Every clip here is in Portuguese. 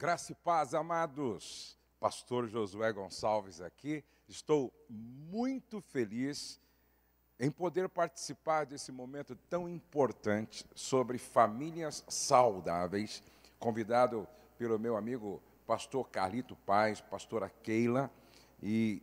Graça e paz, amados. Pastor Josué Gonçalves aqui. Estou muito feliz em poder participar desse momento tão importante sobre famílias saudáveis, convidado pelo meu amigo pastor Carlito Paz, pastora Keila, e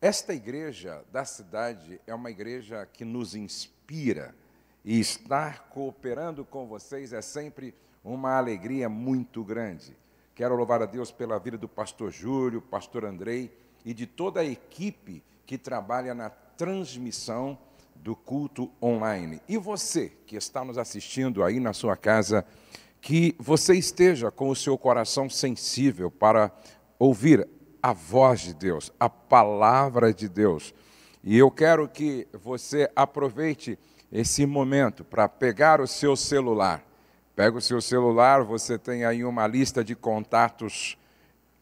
esta igreja da cidade é uma igreja que nos inspira e estar cooperando com vocês é sempre uma alegria muito grande. Quero louvar a Deus pela vida do pastor Júlio, pastor Andrei e de toda a equipe que trabalha na transmissão do culto online. E você que está nos assistindo aí na sua casa, que você esteja com o seu coração sensível para ouvir a voz de Deus, a palavra de Deus. E eu quero que você aproveite esse momento para pegar o seu celular Pega o seu celular, você tem aí uma lista de contatos,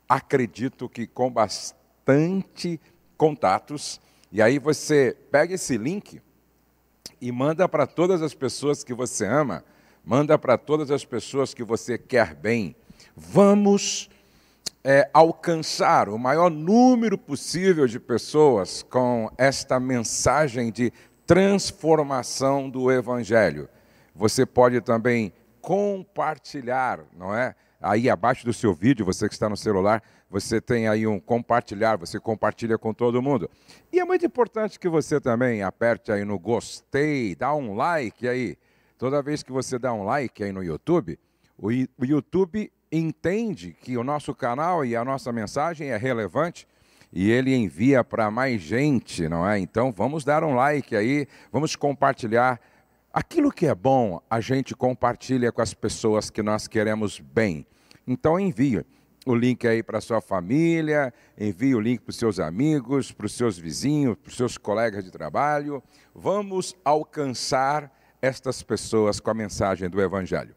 acredito que com bastante contatos, e aí você pega esse link e manda para todas as pessoas que você ama, manda para todas as pessoas que você quer bem. Vamos é, alcançar o maior número possível de pessoas com esta mensagem de transformação do Evangelho. Você pode também compartilhar, não é? Aí abaixo do seu vídeo, você que está no celular, você tem aí um compartilhar, você compartilha com todo mundo. E é muito importante que você também aperte aí no gostei, dá um like aí. Toda vez que você dá um like aí no YouTube, o YouTube entende que o nosso canal e a nossa mensagem é relevante e ele envia para mais gente, não é? Então vamos dar um like aí, vamos compartilhar Aquilo que é bom, a gente compartilha com as pessoas que nós queremos bem. Então envie o link aí para sua família, envie o link para os seus amigos, para os seus vizinhos, para os seus colegas de trabalho. Vamos alcançar estas pessoas com a mensagem do Evangelho.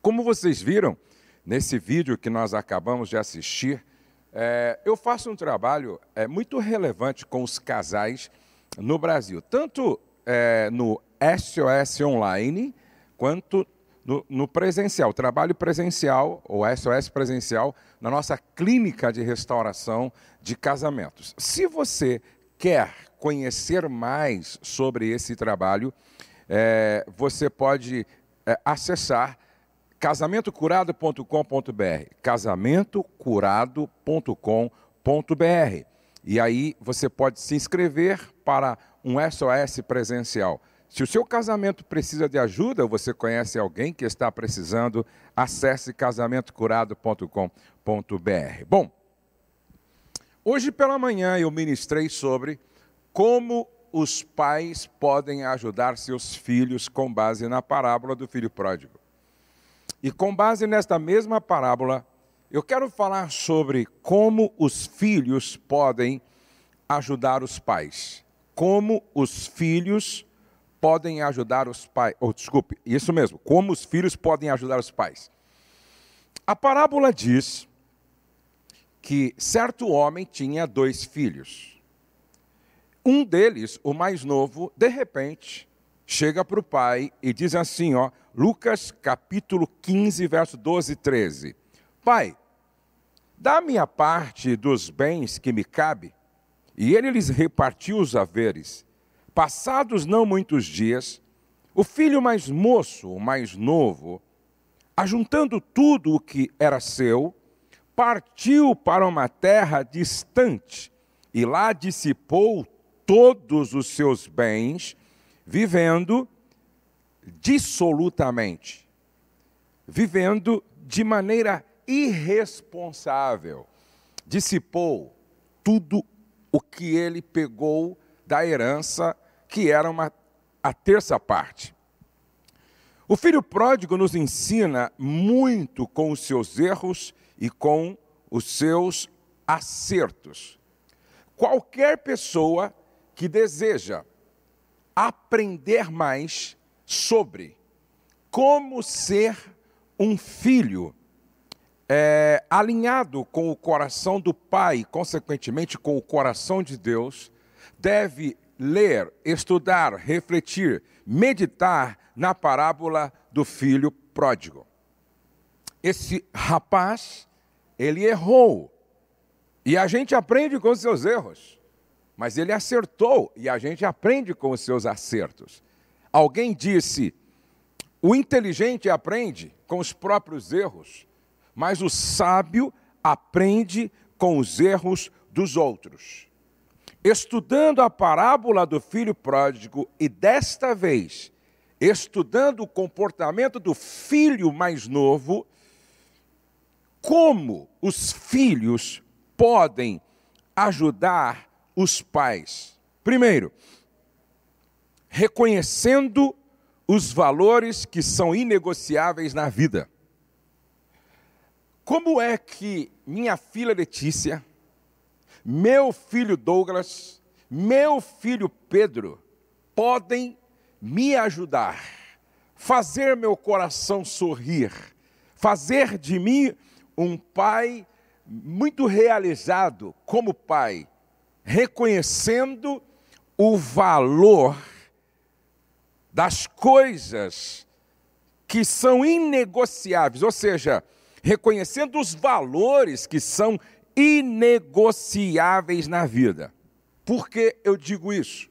Como vocês viram nesse vídeo que nós acabamos de assistir, é, eu faço um trabalho é, muito relevante com os casais no Brasil, tanto é, no SOS Online quanto no, no, presencial, trabalho presencial, ou SOS presencial, na nossa clínica de restauração de casamentos. Se você quer conhecer mais sobre esse trabalho, é, você pode é, acessar casamentocurado.com.br, casamentocurado.com.br. E aí você pode se inscrever para um SOS presencial. Se o seu casamento precisa de ajuda, você conhece alguém que está precisando, acesse casamentocurado.com.br. Bom, hoje pela manhã eu ministrei sobre como os pais podem ajudar seus filhos com base na parábola do filho pródigo. E com base nesta mesma parábola, eu quero falar sobre como os filhos podem ajudar os pais. Como os filhos podem ajudar os pais. Oh, desculpe, isso mesmo, como os filhos podem ajudar os pais. A parábola diz que certo homem tinha dois filhos. Um deles, o mais novo, de repente, chega para o pai e diz assim, ó, Lucas capítulo 15, verso 12 e 13. Pai, dá minha parte dos bens que me cabe. E ele lhes repartiu os haveres. Passados não muitos dias, o filho mais moço, o mais novo, ajuntando tudo o que era seu, partiu para uma terra distante e lá dissipou todos os seus bens, vivendo dissolutamente, vivendo de maneira irresponsável. Dissipou tudo o que ele pegou da herança que era uma, a terça parte. O filho pródigo nos ensina muito com os seus erros e com os seus acertos. Qualquer pessoa que deseja aprender mais sobre como ser um filho é, alinhado com o coração do Pai, consequentemente com o coração de Deus, deve ler, estudar, refletir, meditar na parábola do filho pródigo. esse rapaz, ele errou. E a gente aprende com os seus erros. Mas ele acertou e a gente aprende com os seus acertos. Alguém disse: o inteligente aprende com os próprios erros, mas o sábio aprende com os erros dos outros. Estudando a parábola do filho pródigo e desta vez estudando o comportamento do filho mais novo, como os filhos podem ajudar os pais. Primeiro, reconhecendo os valores que são inegociáveis na vida. Como é que minha filha Letícia, meu filho Douglas, meu filho Pedro podem me ajudar, fazer meu coração sorrir, fazer de mim um pai muito realizado como pai, reconhecendo o valor das coisas que são inegociáveis, ou seja, reconhecendo os valores que são inegociáveis na vida. Por que eu digo isso?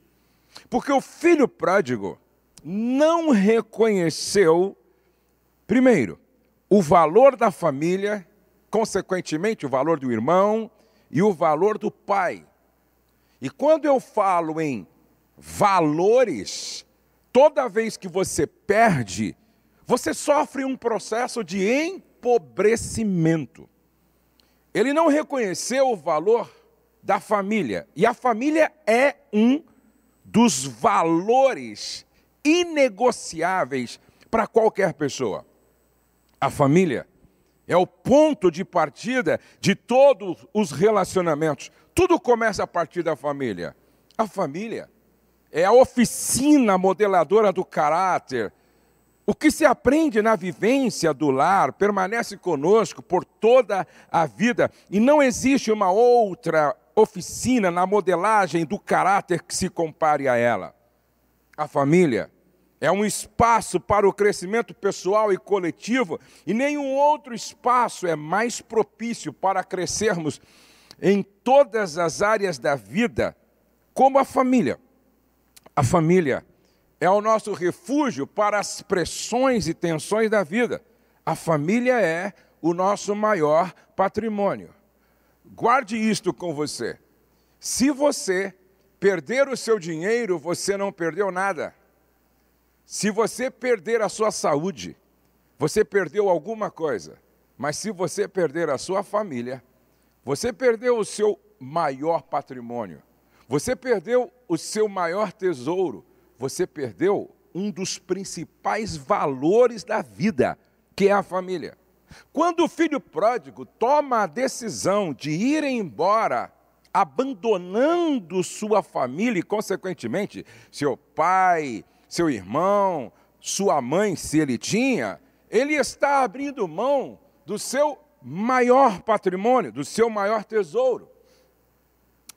Porque o filho pródigo não reconheceu, primeiro, o valor da família, consequentemente, o valor do irmão e o valor do pai. E quando eu falo em valores, toda vez que você perde, você sofre um processo de empobrecimento. Ele não reconheceu o valor da família, e a família é um dos valores inegociáveis para qualquer pessoa. A família é o ponto de partida de todos os relacionamentos. Tudo começa a partir da família. A família é a oficina modeladora do caráter. O que se aprende na vivência do lar permanece conosco por toda a vida e não existe uma outra oficina na modelagem do caráter que se compare a ela. A família é um espaço para o crescimento pessoal e coletivo, e nenhum outro espaço é mais propício para crescermos em todas as áreas da vida como a família. A família é o nosso refúgio para as pressões e tensões da vida. A família é o nosso maior patrimônio. Guarde isto com você. Se você perder o seu dinheiro, você não perdeu nada. Se você perder a sua saúde, você perdeu alguma coisa. Mas se você perder a sua família, você perdeu o seu maior patrimônio. Você perdeu o seu maior tesouro. Você perdeu um dos principais valores da vida, que é a família. Quando o filho pródigo toma a decisão de ir embora, abandonando sua família e, consequentemente, seu pai, seu irmão, sua mãe, se ele tinha, ele está abrindo mão do seu maior patrimônio, do seu maior tesouro.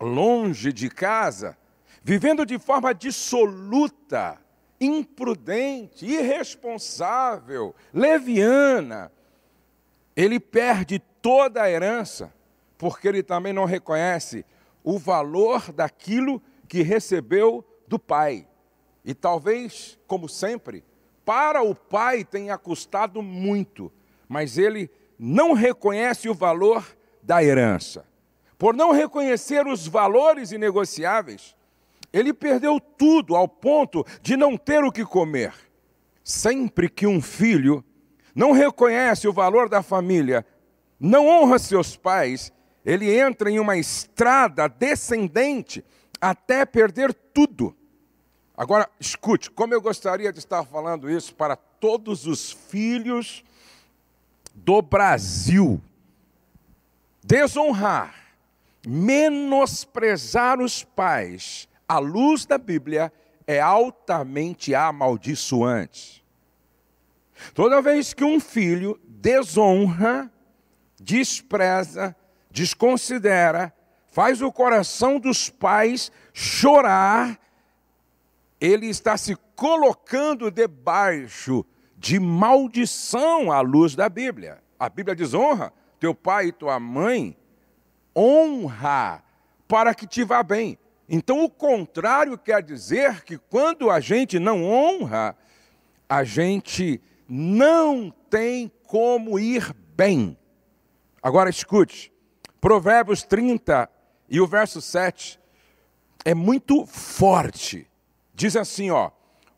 Longe de casa, vivendo de forma dissoluta, imprudente, irresponsável, leviana, ele perde toda a herança, porque ele também não reconhece o valor daquilo que recebeu do pai. E talvez, como sempre, para o pai tenha custado muito, mas ele não reconhece o valor da herança. Por não reconhecer os valores inegociáveis, ele perdeu tudo ao ponto de não ter o que comer. Sempre que um filho não reconhece o valor da família, não honra seus pais, ele entra em uma estrada descendente até perder tudo. Agora, escute, como eu gostaria de estar falando isso para todos os filhos do Brasil. Desonrar, menosprezar os pais, à luz da Bíblia, é altamente amaldiçoante. Toda vez que um filho desonra, despreza, desconsidera, faz o coração dos pais chorar, ele está se colocando debaixo de maldição à luz da Bíblia. A Bíblia diz: honra teu pai e tua mãe, honra para que te vá bem. Então, o contrário quer dizer que quando a gente não honra, a gente não tem como ir bem. Agora escute, Provérbios 30 e o verso 7 é muito forte. Diz assim, ó: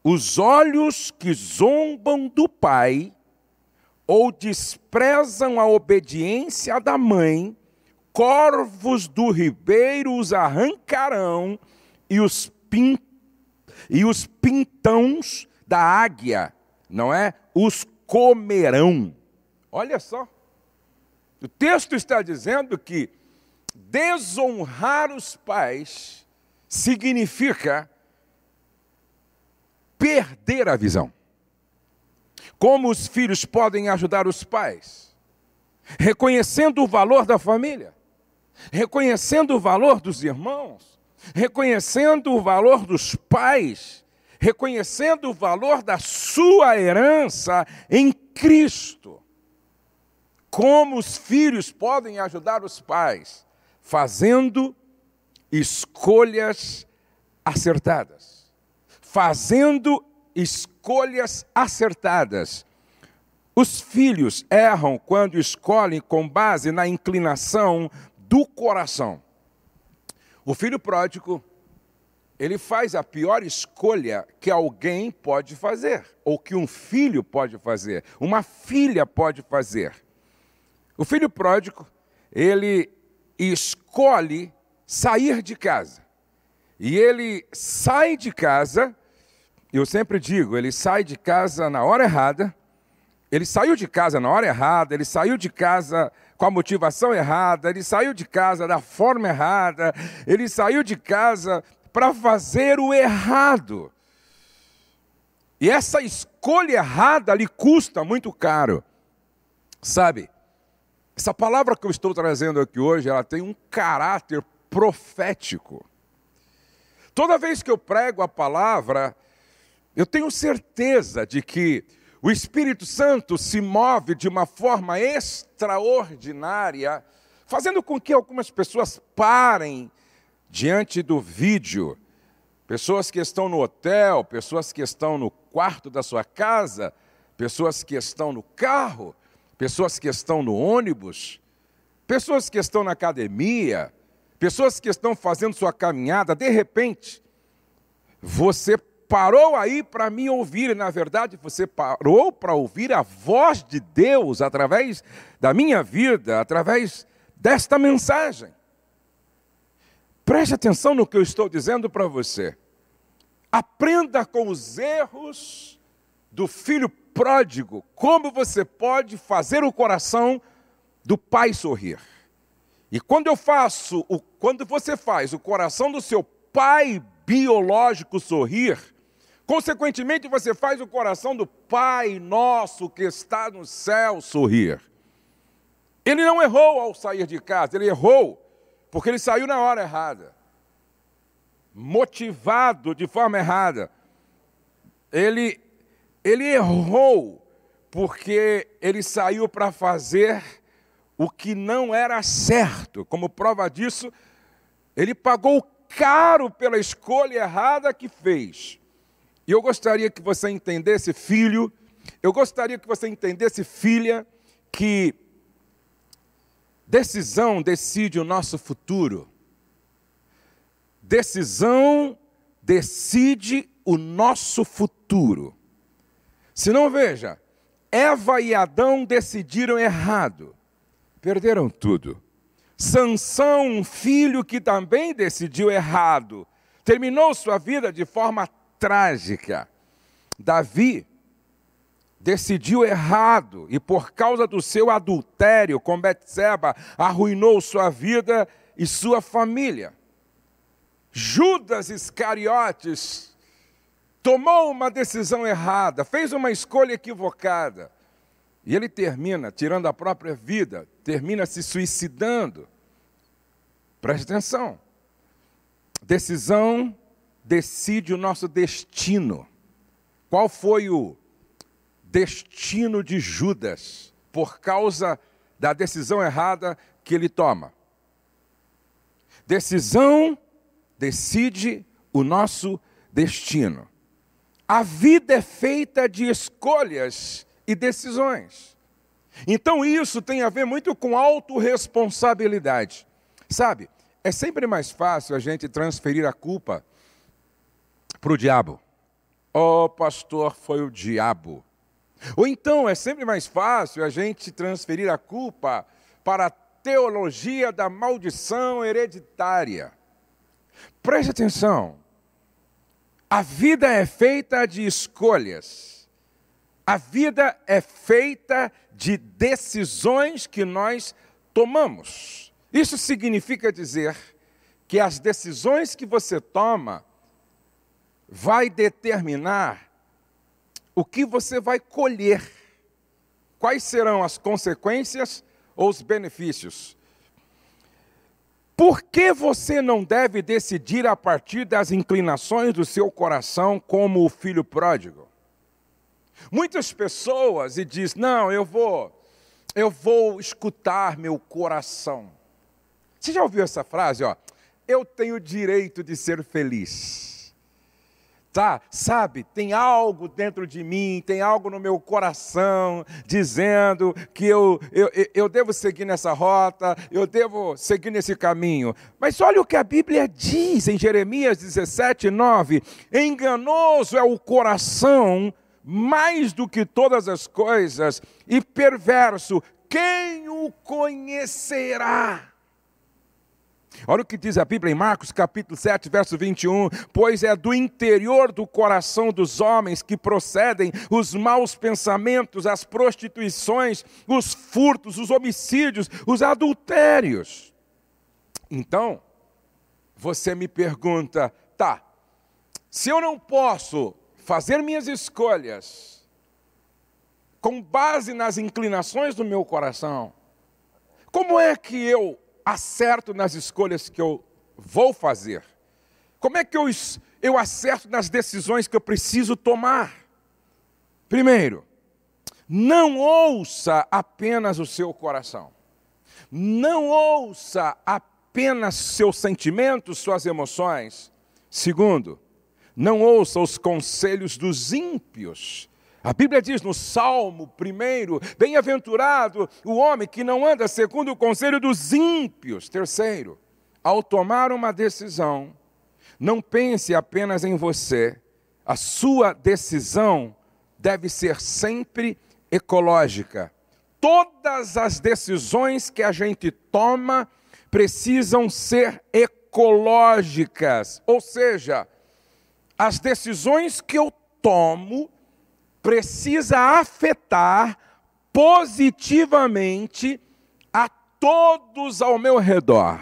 Os olhos que zombam do pai ou desprezam a obediência da mãe corvos do ribeiro os arrancarão e os, pin, e os da águia, não é? Os comerão. Olha só. O texto está dizendo que desonrar os pais significa perder a visão. Como os filhos podem ajudar os pais? Reconhecendo o valor da família reconhecendo o valor dos irmãos, reconhecendo o valor dos pais, reconhecendo o valor da sua herança em Cristo. Como os filhos podem ajudar os pais? Fazendo escolhas acertadas. Fazendo escolhas acertadas. Os filhos erram quando escolhem com base na inclinação do coração. O filho pródigo, ele faz a pior escolha que alguém pode fazer, ou que um filho pode fazer, uma filha pode fazer. O filho pródigo, ele escolhe sair de casa. E ele sai de casa, eu sempre digo, ele sai de casa na hora errada, ele saiu de casa na hora errada, ele saiu de casa com a motivação errada, ele saiu de casa da forma errada, ele saiu de casa para fazer o errado. E essa escolha errada lhe custa muito caro. Sabe? Essa palavra que eu estou trazendo aqui hoje, ela tem um caráter profético. Toda vez que eu prego a palavra, eu tenho certeza de que o Espírito Santo se move de uma forma extraordinária, fazendo com que algumas pessoas parem diante do vídeo. Pessoas que estão no hotel, pessoas que estão no quarto da sua casa, pessoas que estão no carro, pessoas que estão no ônibus, pessoas que estão na academia, pessoas que estão fazendo sua caminhada, de repente, você parou aí para me ouvir, na verdade você parou para ouvir a voz de Deus através da minha vida, através desta mensagem. Preste atenção no que eu estou dizendo para você. Aprenda com os erros do filho pródigo, como você pode fazer o coração do pai sorrir. E quando eu faço, quando você faz o coração do seu pai biológico sorrir, Consequentemente, você faz o coração do Pai nosso que está no céu sorrir. Ele não errou ao sair de casa, ele errou porque ele saiu na hora errada, motivado de forma errada. Ele, ele errou porque ele saiu para fazer o que não era certo. Como prova disso, ele pagou caro pela escolha errada que fez. E eu gostaria que você entendesse, filho, eu gostaria que você entendesse, filha, que decisão decide o nosso futuro. Decisão decide o nosso futuro. Se não veja, Eva e Adão decidiram errado, perderam tudo. Sansão, um filho que também decidiu errado, terminou sua vida de forma trágica. Davi decidiu errado e por causa do seu adultério com Betseba arruinou sua vida e sua família. Judas Iscariotes tomou uma decisão errada, fez uma escolha equivocada. E ele termina tirando a própria vida, termina se suicidando. Preste atenção. Decisão decide o nosso destino. Qual foi o destino de Judas? por causa da decisão errada que ele toma. Decisão decide o nosso destino. A vida é feita de escolhas e decisões. Então isso tem a ver muito com autorresponsabilidade. Sabe, é sempre mais fácil a gente transferir a culpa para o diabo. Oh, pastor, foi o diabo. Ou então é sempre mais fácil a gente transferir a culpa para a teologia da maldição hereditária. Preste atenção. A vida é feita de escolhas. A vida é feita de decisões que nós tomamos. Isso significa dizer que as decisões que você toma vai determinar o que você vai colher. Quais serão as consequências ou os benefícios por que você não deve decidir a partir das inclinações do seu coração como o filho pródigo? Muitas pessoas e diz: "Não, eu vou eu vou escutar meu coração". Você já ouviu essa frase, ó? Eu tenho direito de ser feliz tá? Sabe, tem algo dentro de mim, tem algo no meu coração dizendo que eu, eu, eu devo seguir nessa rota, eu devo seguir nesse caminho. Mas olha o que a Bíblia diz em Jeremias 17, 9: enganoso é o coração mais do que todas as coisas, e perverso, quem o conhecerá? Olha o que diz a Bíblia em Marcos capítulo 7, verso 21, pois é do interior do coração dos homens que procedem os maus pensamentos, as prostituições, os furtos, os homicídios, os adultérios. Então, você me pergunta, tá, se eu não posso fazer minhas escolhas com base nas inclinações do meu coração, como é que eu acerto nas escolhas que eu vou fazer? Como é que eu, eu acerto nas decisões que eu preciso tomar? Primeiro, não ouça apenas o seu coração. Não ouça apenas seus sentimentos, suas emoções. Segundo, não ouça os conselhos dos ímpios, a Bíblia diz no Salmo primeiro: Bem-aventurado o homem que não anda segundo o conselho dos ímpios. Terceiro, ao tomar uma decisão, não pense apenas em você, a sua decisão deve ser sempre ecológica. Todas as decisões que a gente toma precisam ser ecológicas, ou seja, as decisões que eu tomo precisa afetar positivamente a todos ao meu redor.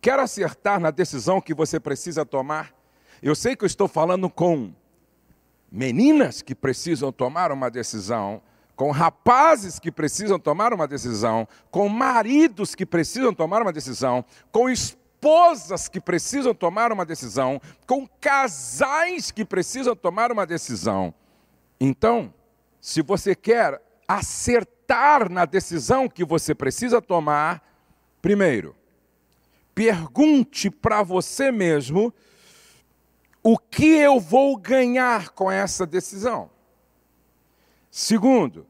Quer acertar na decisão que você precisa tomar? Eu sei que eu estou falando com meninas que precisam tomar uma decisão, com rapazes que precisam tomar uma decisão, com maridos que precisam tomar uma decisão, com esposas esposas que precisam tomar uma decisão, com casais que precisam tomar uma decisão. Então, se você quer acertar na decisão que você precisa tomar, primeiro, pergunte para você mesmo o que eu vou ganhar com essa decisão. Segundo,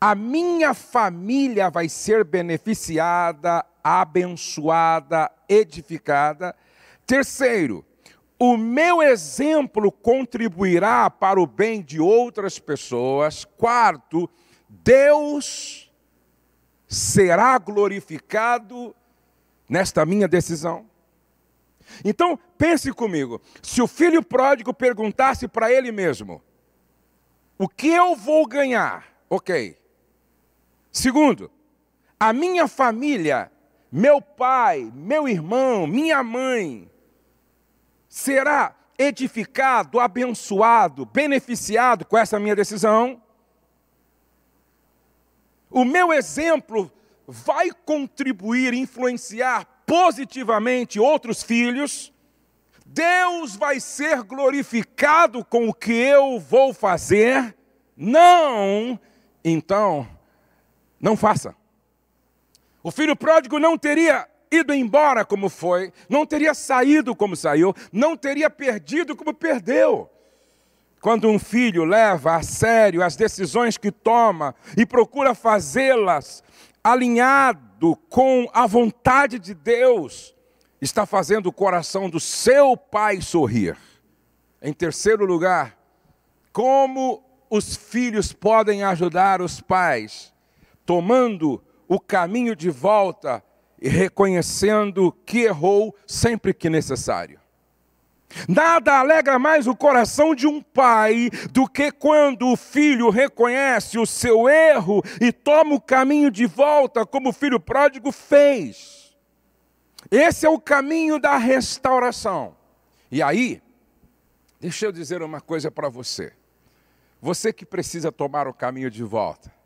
a minha família vai ser beneficiada abençoada, edificada. Terceiro, o meu exemplo contribuirá para o bem de outras pessoas. Quarto, Deus será glorificado nesta minha decisão. Então, pense comigo: se o filho pródigo perguntasse para ele mesmo, o que eu vou ganhar? Ok. Segundo, a minha família meu pai, meu irmão, minha mãe, será edificado, abençoado, beneficiado com essa minha decisão? O meu exemplo vai contribuir, influenciar positivamente outros filhos? Deus vai ser glorificado com o que eu vou fazer? Não! então não faça. O filho pródigo não teria ido embora como foi, não teria saído como saiu, não teria perdido como perdeu. Quando um filho leva a sério as decisões que toma e procura fazê-las alinhado com a vontade de Deus, está fazendo o coração do seu pai sorrir. Em terceiro lugar, como os filhos podem ajudar os pais, tomando o caminho de volta e reconhecendo que errou sempre que necessário. Nada alegra mais o coração de um pai do que quando o filho reconhece o seu erro e toma o caminho de volta, como o filho pródigo fez. Esse é o caminho da restauração. E aí, deixa eu dizer uma coisa para você. Você que precisa tomar o caminho de volta.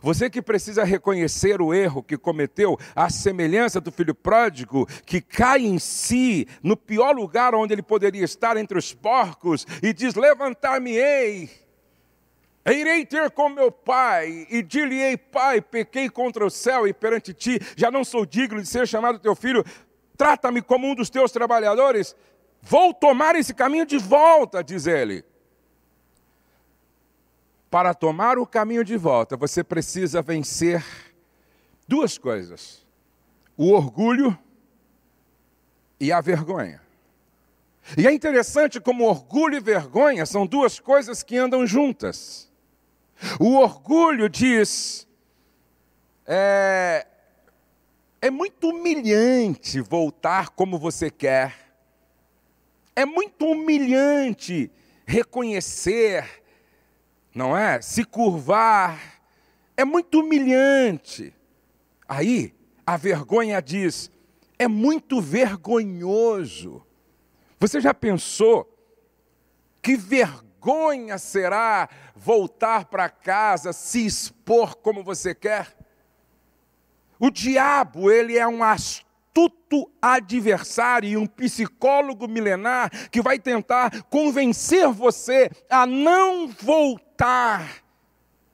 Você que precisa reconhecer o erro que cometeu, a semelhança do filho pródigo, que cai em si, no pior lugar onde ele poderia estar, entre os porcos, e diz: Levantar-me-ei, irei ter com meu pai, e dir-lhe-ei: Pai, pequei contra o céu e perante ti, já não sou digno de ser chamado teu filho, trata-me como um dos teus trabalhadores. Vou tomar esse caminho de volta, diz ele. Para tomar o caminho de volta, você precisa vencer duas coisas: o orgulho e a vergonha. E é interessante como orgulho e vergonha são duas coisas que andam juntas. O orgulho diz: é, é muito humilhante voltar como você quer, é muito humilhante reconhecer não é? Se curvar é muito humilhante. Aí a vergonha diz: é muito vergonhoso. Você já pensou que vergonha será voltar para casa, se expor como você quer? O diabo, ele é um astuto adversário e um psicólogo milenar que vai tentar convencer você a não voltar,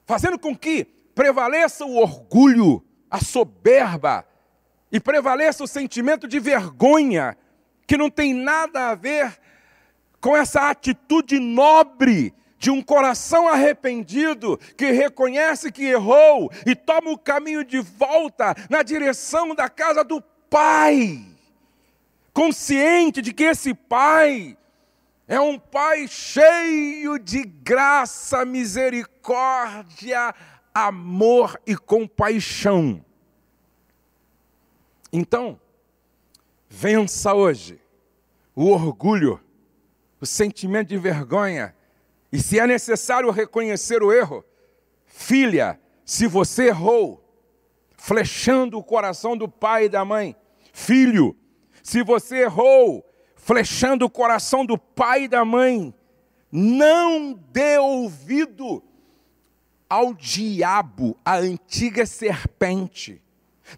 fazendo com que prevaleça o orgulho, a soberba e prevaleça o sentimento de vergonha, que não tem nada a ver com essa atitude nobre de um coração arrependido que reconhece que errou e toma o caminho de volta na direção da casa do pai, consciente de que esse pai é um pai cheio de graça, misericórdia, amor e compaixão. Então, vença hoje o orgulho, o sentimento de vergonha, e se é necessário reconhecer o erro, filha, se você errou, flechando o coração do pai e da mãe. Filho, se você errou, flechando o coração do pai e da mãe, não dê ouvido ao diabo, a antiga serpente.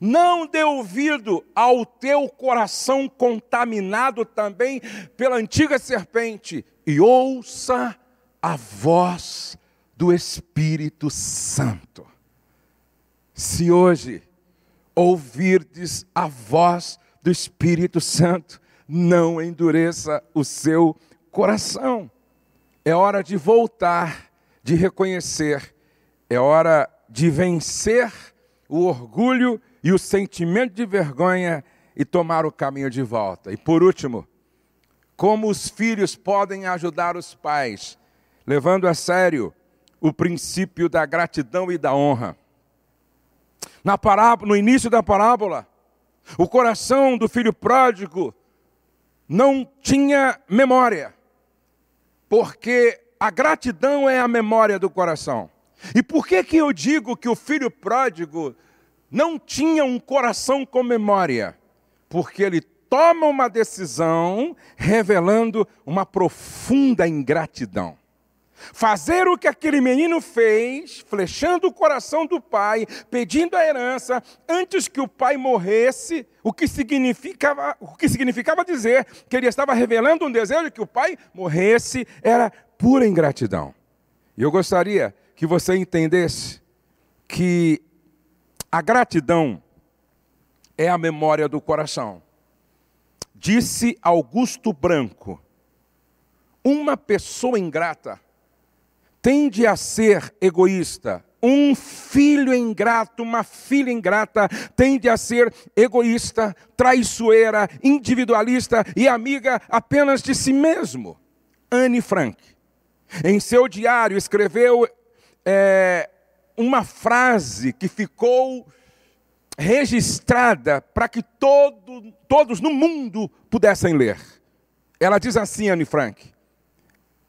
Não dê ouvido ao teu coração contaminado também pela antiga serpente e ouça a voz do Espírito Santo. Se hoje ouvirdes a voz do Espírito Santo, não endureça o seu coração. É hora de voltar, de reconhecer, é hora de vencer o orgulho e o sentimento de vergonha e tomar o caminho de volta. E por último, como os filhos podem ajudar os pais, levando a sério o princípio da gratidão e da honra. Na parábola, no início da parábola, o coração do filho pródigo não tinha memória, porque a gratidão é a memória do coração. E por que que eu digo que o filho pródigo não tinha um coração com memória? Porque ele toma uma decisão revelando uma profunda ingratidão. Fazer o que aquele menino fez, flechando o coração do pai, pedindo a herança, antes que o pai morresse, o que significava, o que significava dizer que ele estava revelando um desejo de que o pai morresse, era pura ingratidão. E eu gostaria que você entendesse que a gratidão é a memória do coração. Disse Augusto Branco: uma pessoa ingrata tende a ser egoísta. Um filho ingrato, uma filha ingrata, tende a ser egoísta, traiçoeira, individualista e amiga apenas de si mesmo. Anne Frank, em seu diário, escreveu é, uma frase que ficou registrada para que todo, todos no mundo pudessem ler. Ela diz assim, Anne Frank: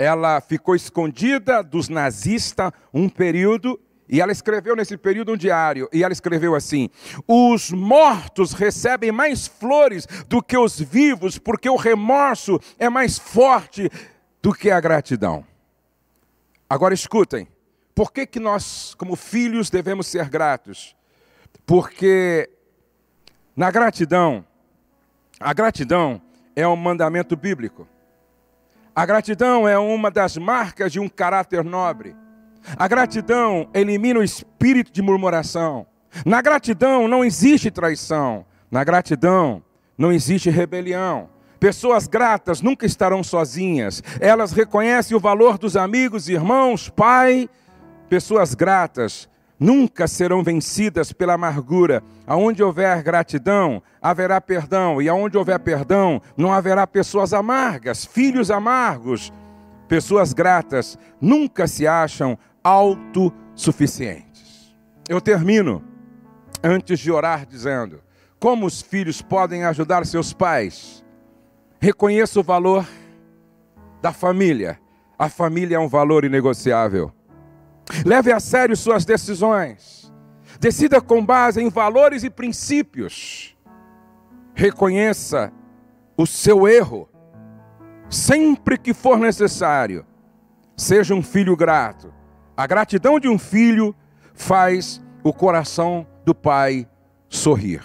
ela ficou escondida dos nazistas um período e ela escreveu nesse período um diário, e ela escreveu assim: Os mortos recebem mais flores do que os vivos, porque o remorso é mais forte do que a gratidão. Agora escutem, por que, que nós, como filhos, devemos ser gratos? Porque na gratidão, a gratidão é um mandamento bíblico. A gratidão é uma das marcas de um caráter nobre. A gratidão elimina o espírito de murmuração. Na gratidão não existe traição. Na gratidão não existe rebelião. Pessoas gratas nunca estarão sozinhas. Elas reconhecem o valor dos amigos, irmãos, pai. Pessoas gratas nunca serão vencidas pela amargura. Aonde houver gratidão, haverá perdão, e aonde houver perdão, não haverá pessoas amargas, filhos amargos. Pessoas gratas nunca se acham autossuficientes. Eu termino antes de orar dizendo: como os filhos podem ajudar seus pais? Reconheça o valor da família. A família é um valor inegociável. Leve a sério suas decisões. Decida com base em valores e princípios. Reconheça o seu erro. Sempre que for necessário, seja um filho grato. A gratidão de um filho faz o coração do pai sorrir.